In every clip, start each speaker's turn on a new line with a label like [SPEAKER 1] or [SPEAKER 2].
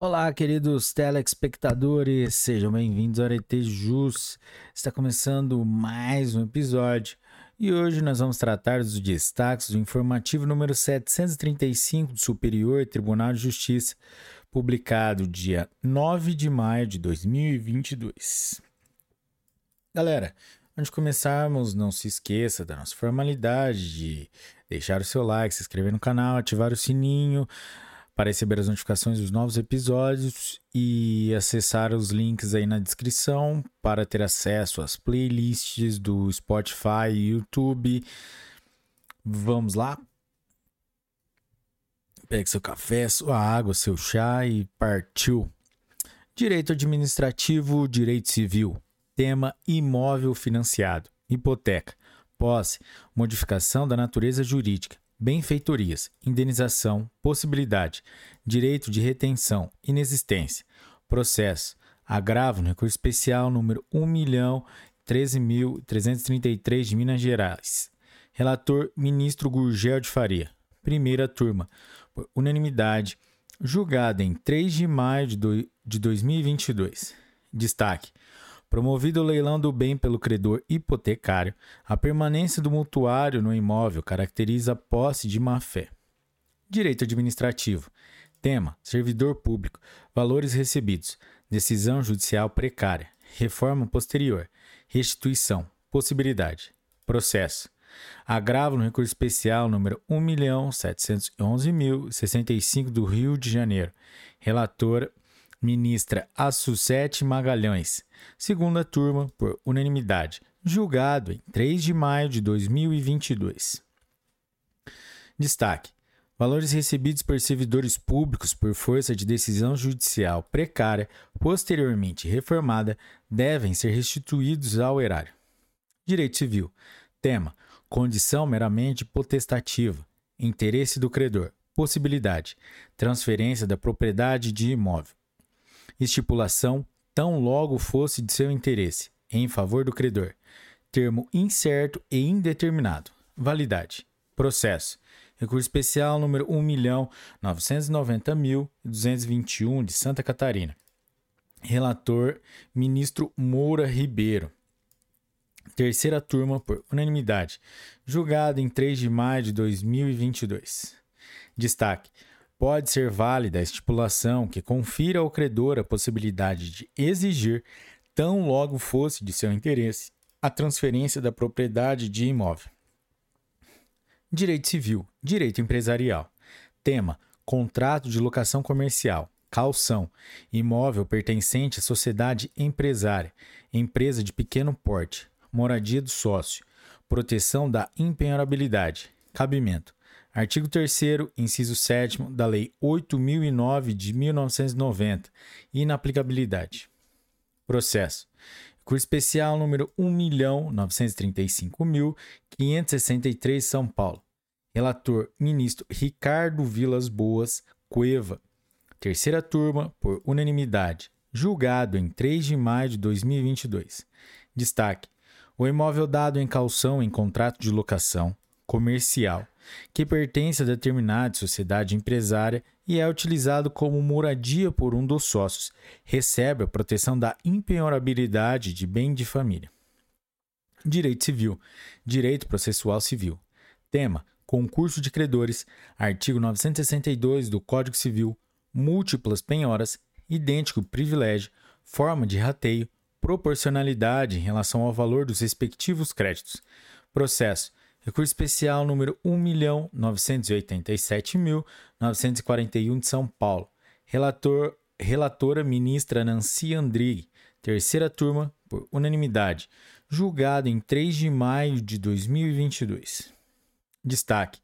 [SPEAKER 1] Olá, queridos telespectadores, sejam bem-vindos ao Arete Jus. Está começando mais um episódio e hoje nós vamos tratar dos destaques do informativo número 735 do Superior Tribunal de Justiça, publicado dia 9 de maio de 2022. Galera, antes de começarmos, não se esqueça da nossa formalidade de deixar o seu like, se inscrever no canal, ativar o sininho para receber as notificações dos novos episódios e acessar os links aí na descrição para ter acesso às playlists do Spotify e YouTube. Vamos lá? Pegue seu café, sua água, seu chá e partiu. Direito administrativo, direito civil. Tema imóvel financiado, hipoteca, posse, modificação da natureza jurídica benfeitorias, indenização, possibilidade, direito de retenção, inexistência, processo, agravo no recurso especial número 1.013.333 de Minas Gerais. Relator ministro Gurgel de Faria. Primeira turma, por unanimidade, julgada em 3 de maio de, do, de 2022. Destaque: Promovido o leilão do bem pelo credor hipotecário, a permanência do mutuário no imóvel caracteriza posse de má-fé. Direito administrativo. Tema: servidor público. Valores recebidos. Decisão judicial precária. Reforma posterior. Restituição. Possibilidade. Processo. Agravo no recurso especial número 1.711.065 do Rio de Janeiro. Relatora ministra Assucete Magalhães, segunda turma, por unanimidade, julgado em 3 de maio de 2022. Destaque: valores recebidos por servidores públicos por força de decisão judicial precária, posteriormente reformada, devem ser restituídos ao erário. Direito Civil. Tema: condição meramente potestativa. Interesse do credor. Possibilidade: transferência da propriedade de imóvel estipulação tão logo fosse de seu interesse, em favor do credor. Termo incerto e indeterminado. Validade. Processo. Recurso especial número 1.990.221 de Santa Catarina. Relator: Ministro Moura Ribeiro. Terceira turma por unanimidade. Julgado em 3 de maio de 2022. Destaque: pode ser válida a estipulação que confira ao credor a possibilidade de exigir, tão logo fosse de seu interesse, a transferência da propriedade de imóvel. Direito Civil, Direito Empresarial. Tema: Contrato de locação comercial, calção, imóvel pertencente à sociedade empresária, empresa de pequeno porte, moradia do sócio, proteção da impenhorabilidade, cabimento. Artigo 3 inciso 7 da Lei 8009 de 1990. Inaplicabilidade. Processo. Curso especial número 1.935.563 São Paulo. Relator: Ministro Ricardo Vilas Boas Cueva. Terceira turma, por unanimidade. Julgado em 3 de maio de 2022. Destaque: o imóvel dado em calção em contrato de locação comercial que pertence a determinada sociedade empresária e é utilizado como moradia por um dos sócios, recebe a proteção da impenhorabilidade de bem de família. Direito Civil, Direito Processual Civil. Tema: Concurso de credores, artigo 962 do Código Civil, múltiplas penhoras, idêntico privilégio, forma de rateio, proporcionalidade em relação ao valor dos respectivos créditos. Processo: Recurso especial número 1.987.941 de São Paulo. Relator, relatora ministra Nancy Andrighi. Terceira turma, por unanimidade. Julgado em 3 de maio de 2022. Destaque: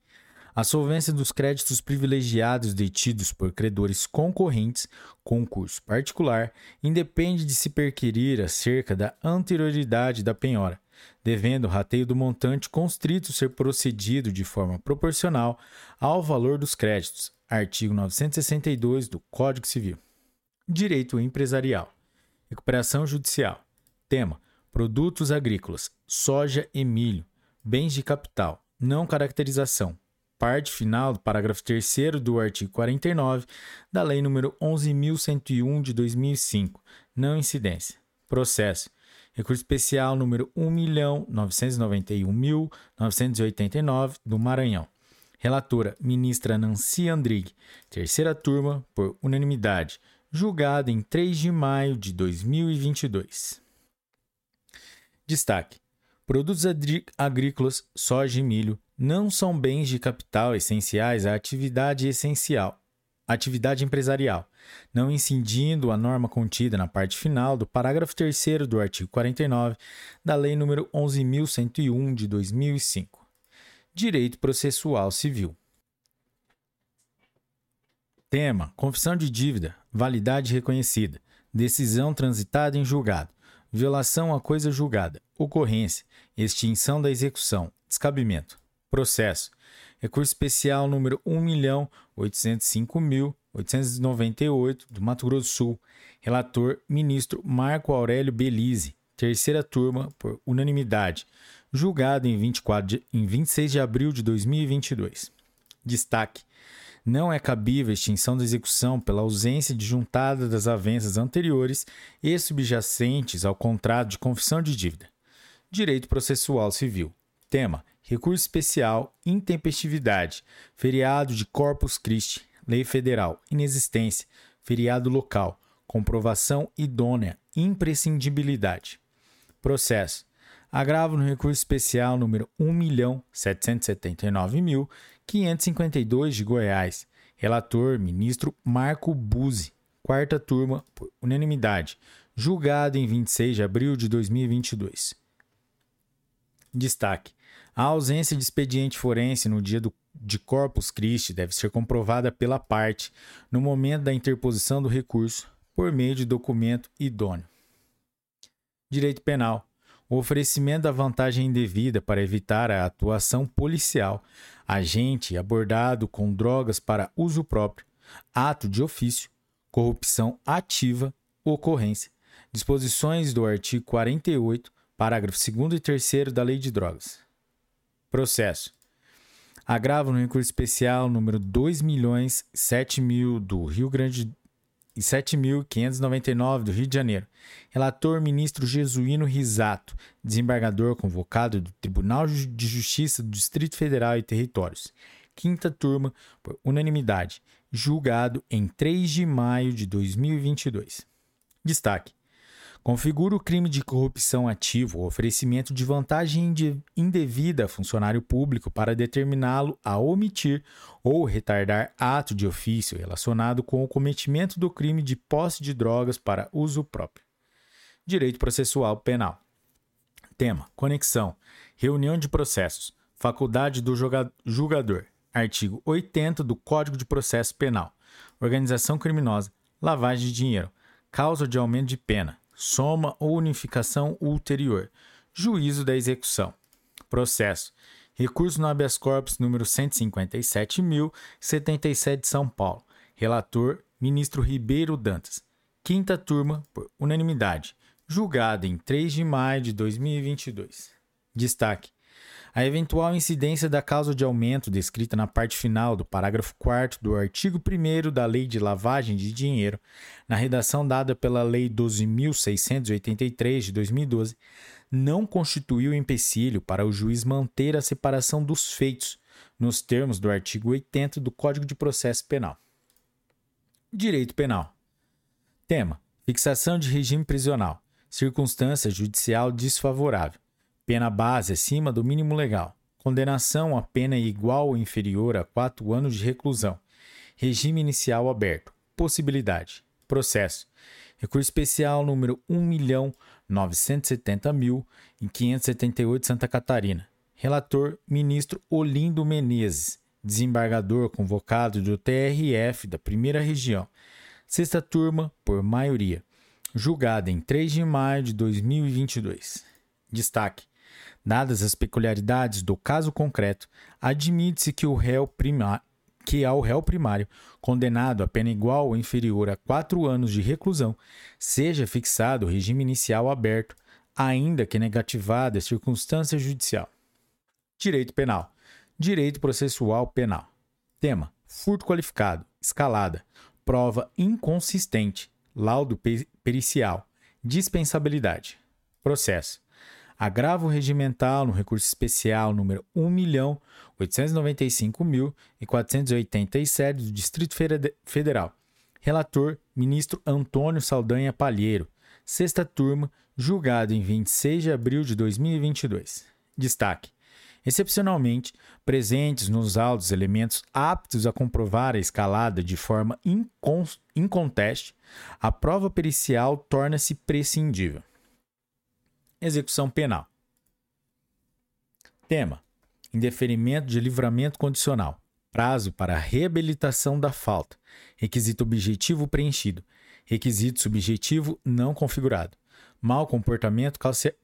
[SPEAKER 1] a solvência dos créditos privilegiados detidos por credores concorrentes, concurso particular, independe de se perquirir acerca da anterioridade da penhora, devendo o rateio do montante constrito ser procedido de forma proporcional ao valor dos créditos. Artigo 962 do Código Civil. Direito empresarial. Recuperação judicial. Tema: produtos agrícolas, soja e milho, bens de capital, não caracterização, parte final do parágrafo 3 do artigo 49 da Lei nº 11.101 de 2005. Não incidência. Processo. Recurso especial número 1.991.989 do Maranhão. Relatora, ministra Nancy Andrighi. Terceira turma, por unanimidade. Julgada em 3 de maio de 2022. Destaque. Produtos agrícolas, soja e milho não são bens de capital essenciais à atividade essencial, atividade empresarial, não incidindo a norma contida na parte final do parágrafo 3 do artigo 49 da Lei nº 11.101 de 2005. Direito processual civil. Tema: Confissão de dívida, validade reconhecida, decisão transitada em julgado, violação a coisa julgada, ocorrência, extinção da execução, descabimento, processo, recurso especial número 1.805.898 do Mato Grosso do Sul, relator ministro Marco Aurélio Belize, terceira turma por unanimidade, julgado em, 24 de, em 26 de abril de 2022. Destaque: não é cabível a extinção da execução pela ausência de juntada das avanças anteriores e subjacentes ao contrato de confissão de dívida. Direito Processual Civil. Tema: Recurso Especial, Intempestividade, Feriado de Corpus Christi, Lei Federal, Inexistência, Feriado Local, Comprovação Idônea, Imprescindibilidade. Processo: Agravo no recurso especial número 1.779.552 de Goiás. Relator: Ministro Marco Buzzi. Quarta turma, por unanimidade. Julgado em 26 de abril de 2022. Destaque: a ausência de expediente forense no dia do, de Corpus Christi deve ser comprovada pela parte no momento da interposição do recurso por meio de documento idôneo. Direito Penal: o oferecimento da vantagem indevida para evitar a atuação policial, agente abordado com drogas para uso próprio, ato de ofício, corrupção ativa, ocorrência, disposições do artigo 48 Parágrafo 2 e 3 da Lei de Drogas. Processo. Agravo no recurso especial número 2.007.000 do Rio Grande e 7.599 do Rio de Janeiro. Relator ministro Jesuíno Risato, desembargador convocado do Tribunal de Justiça do Distrito Federal e Territórios. Quinta turma, por unanimidade, julgado em 3 de maio de 2022. Destaque: configura o crime de corrupção ativo o oferecimento de vantagem indevida a funcionário público para determiná-lo a omitir ou retardar ato de ofício relacionado com o cometimento do crime de posse de drogas para uso próprio. Direito processual penal. Tema: Conexão. Reunião de processos. Faculdade do julgador. Artigo 80 do Código de Processo Penal. Organização criminosa. Lavagem de dinheiro. Causa de aumento de pena soma ou unificação ulterior, juízo da execução. Processo. Recurso no habeas corpus número 157.077 de São Paulo. Relator, ministro Ribeiro Dantas. Quinta turma, por unanimidade. Julgado em 3 de maio de 2022. Destaque: a eventual incidência da causa de aumento descrita na parte final do parágrafo 4 do artigo 1 da Lei de Lavagem de Dinheiro, na redação dada pela Lei 12.683 de 2012, não constituiu empecilho para o juiz manter a separação dos feitos, nos termos do artigo 80 do Código de Processo Penal. Direito Penal. Tema: Fixação de regime prisional. Circunstância judicial desfavorável. Pena base acima do mínimo legal. Condenação a pena igual ou inferior a quatro anos de reclusão. Regime inicial aberto. Possibilidade. Processo. Recurso especial número 1.970.578 Santa Catarina. Relator: Ministro Olindo Menezes. Desembargador convocado do TRF da Primeira Região. Sexta turma, por maioria. Julgada em 3 de maio de 2022. Destaque: Dadas as peculiaridades do caso concreto, admite-se que o réu que ao réu primário, condenado a pena igual ou inferior a quatro anos de reclusão, seja fixado o regime inicial aberto, ainda que negativada a circunstância judicial. Direito Penal. Direito processual penal. Tema: furto qualificado, escalada, prova inconsistente, laudo pericial, dispensabilidade. Processo: agravo regimental no recurso especial número 1.895.487 do Distrito Federal. Relator: ministro Antônio Saldanha Palheiro. Sexta turma, julgado em 26 de abril de 2022. Destaque: Excepcionalmente, presentes nos autos elementos aptos a comprovar a escalada de forma inconteste, a prova pericial torna-se prescindível. Execução penal. Tema: Indeferimento de livramento condicional. Prazo para reabilitação da falta. Requisito objetivo preenchido. Requisito subjetivo não configurado. Mau comportamento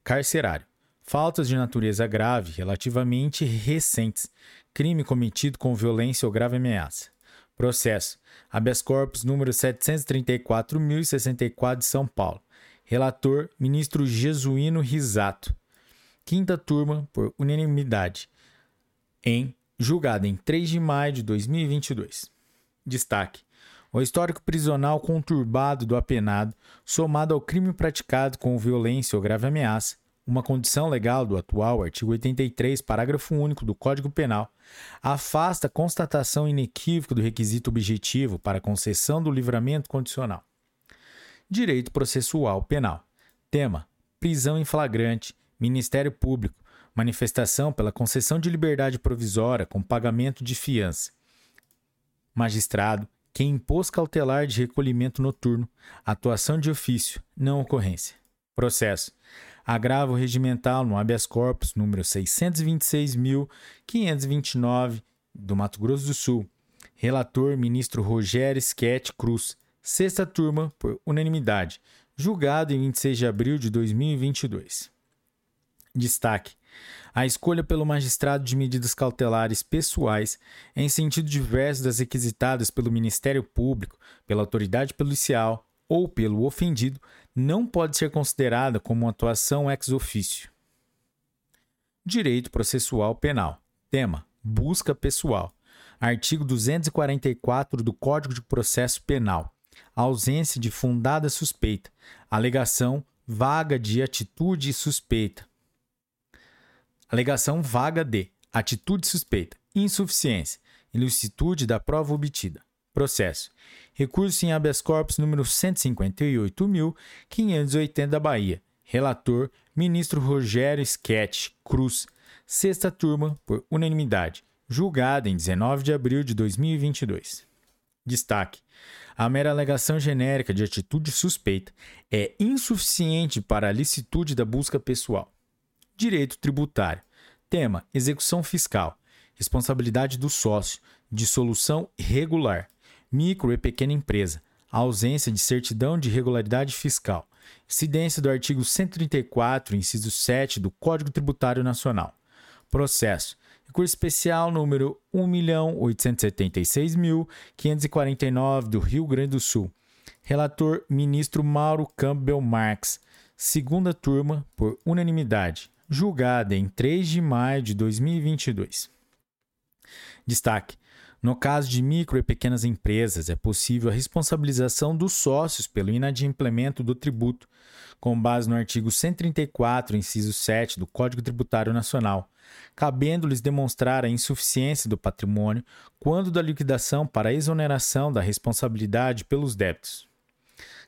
[SPEAKER 1] carcerário faltas de natureza grave relativamente recentes, crime cometido com violência ou grave ameaça. Processo: habeas corpus número 734.064 de São Paulo. Relator: ministro Jesuíno Risato. Quinta turma, por unanimidade, em julgado em 3 de maio de 2022. Destaque: o histórico prisional conturbado do apenado, somado ao crime praticado com violência ou grave ameaça, uma condição legal do atual artigo 83, parágrafo único do Código Penal, afasta a constatação inequívoca do requisito objetivo para concessão do livramento condicional. Direito processual penal. Tema: prisão em flagrante, Ministério Público, manifestação pela concessão de liberdade provisória com pagamento de fiança. Magistrado, quem impôs cautelar de recolhimento noturno, atuação de ofício, não ocorrência. Processo agravo regimental no habeas corpus número 626.529 do Mato Grosso do Sul. Relator ministro Rogério Schett Cruz. Sexta turma por unanimidade. Julgado em 26 de abril de 2022. Destaque: a escolha pelo magistrado de medidas cautelares pessoais em sentido diverso das requisitadas pelo Ministério Público, pela autoridade policial ou pelo ofendido não pode ser considerada como uma atuação ex officio. Direito processual penal. Tema: busca pessoal. Artigo 244 do Código de Processo Penal. Ausência de fundada suspeita. Alegação vaga de atitude suspeita. Alegação vaga de atitude suspeita. Insuficiência. Ilicitude da prova obtida. Processo. Recurso em habeas corpus número 158.580 da Bahia. Relator: Ministro Rogério Sketch Cruz. Sexta turma, por unanimidade. Julgada em 19 de abril de 2022. Destaque: a mera alegação genérica de atitude suspeita é insuficiente para a licitude da busca pessoal. Direito tributário. Tema: execução fiscal. Responsabilidade do sócio. Dissolução regular micro e pequena empresa, ausência de certidão de regularidade fiscal, incidência do artigo 134, inciso 7 do Código Tributário Nacional. Processo. Recurso especial número 1.876.549 do Rio Grande do Sul. Relator: Ministro Mauro Campbell Marx. Segunda turma, por unanimidade. Julgada em 3 de maio de 2022. Destaque: no caso de micro e pequenas empresas, é possível a responsabilização dos sócios pelo inadimplemento do tributo, com base no artigo 134, inciso 7 do Código Tributário Nacional, cabendo-lhes demonstrar a insuficiência do patrimônio quando da liquidação para exoneração da responsabilidade pelos débitos.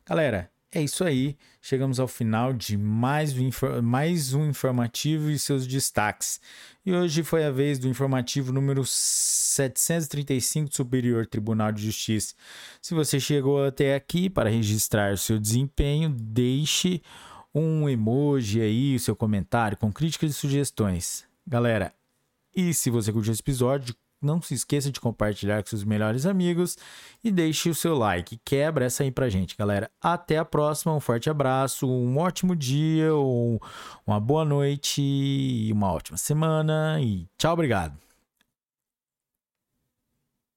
[SPEAKER 1] Galera, é isso aí. Chegamos ao final de mais um, mais um informativo e seus destaques. E hoje foi a vez do informativo número 735 do Superior Tribunal de Justiça. Se você chegou até aqui para registrar seu desempenho, deixe um emoji aí, o seu comentário com críticas e sugestões. Galera, e se você curtiu esse episódio, não se esqueça de compartilhar com seus melhores amigos e deixe o seu like. Quebra essa aí pra gente, galera. Até a próxima, um forte abraço, um ótimo dia, uma boa noite, uma ótima semana e tchau, obrigado.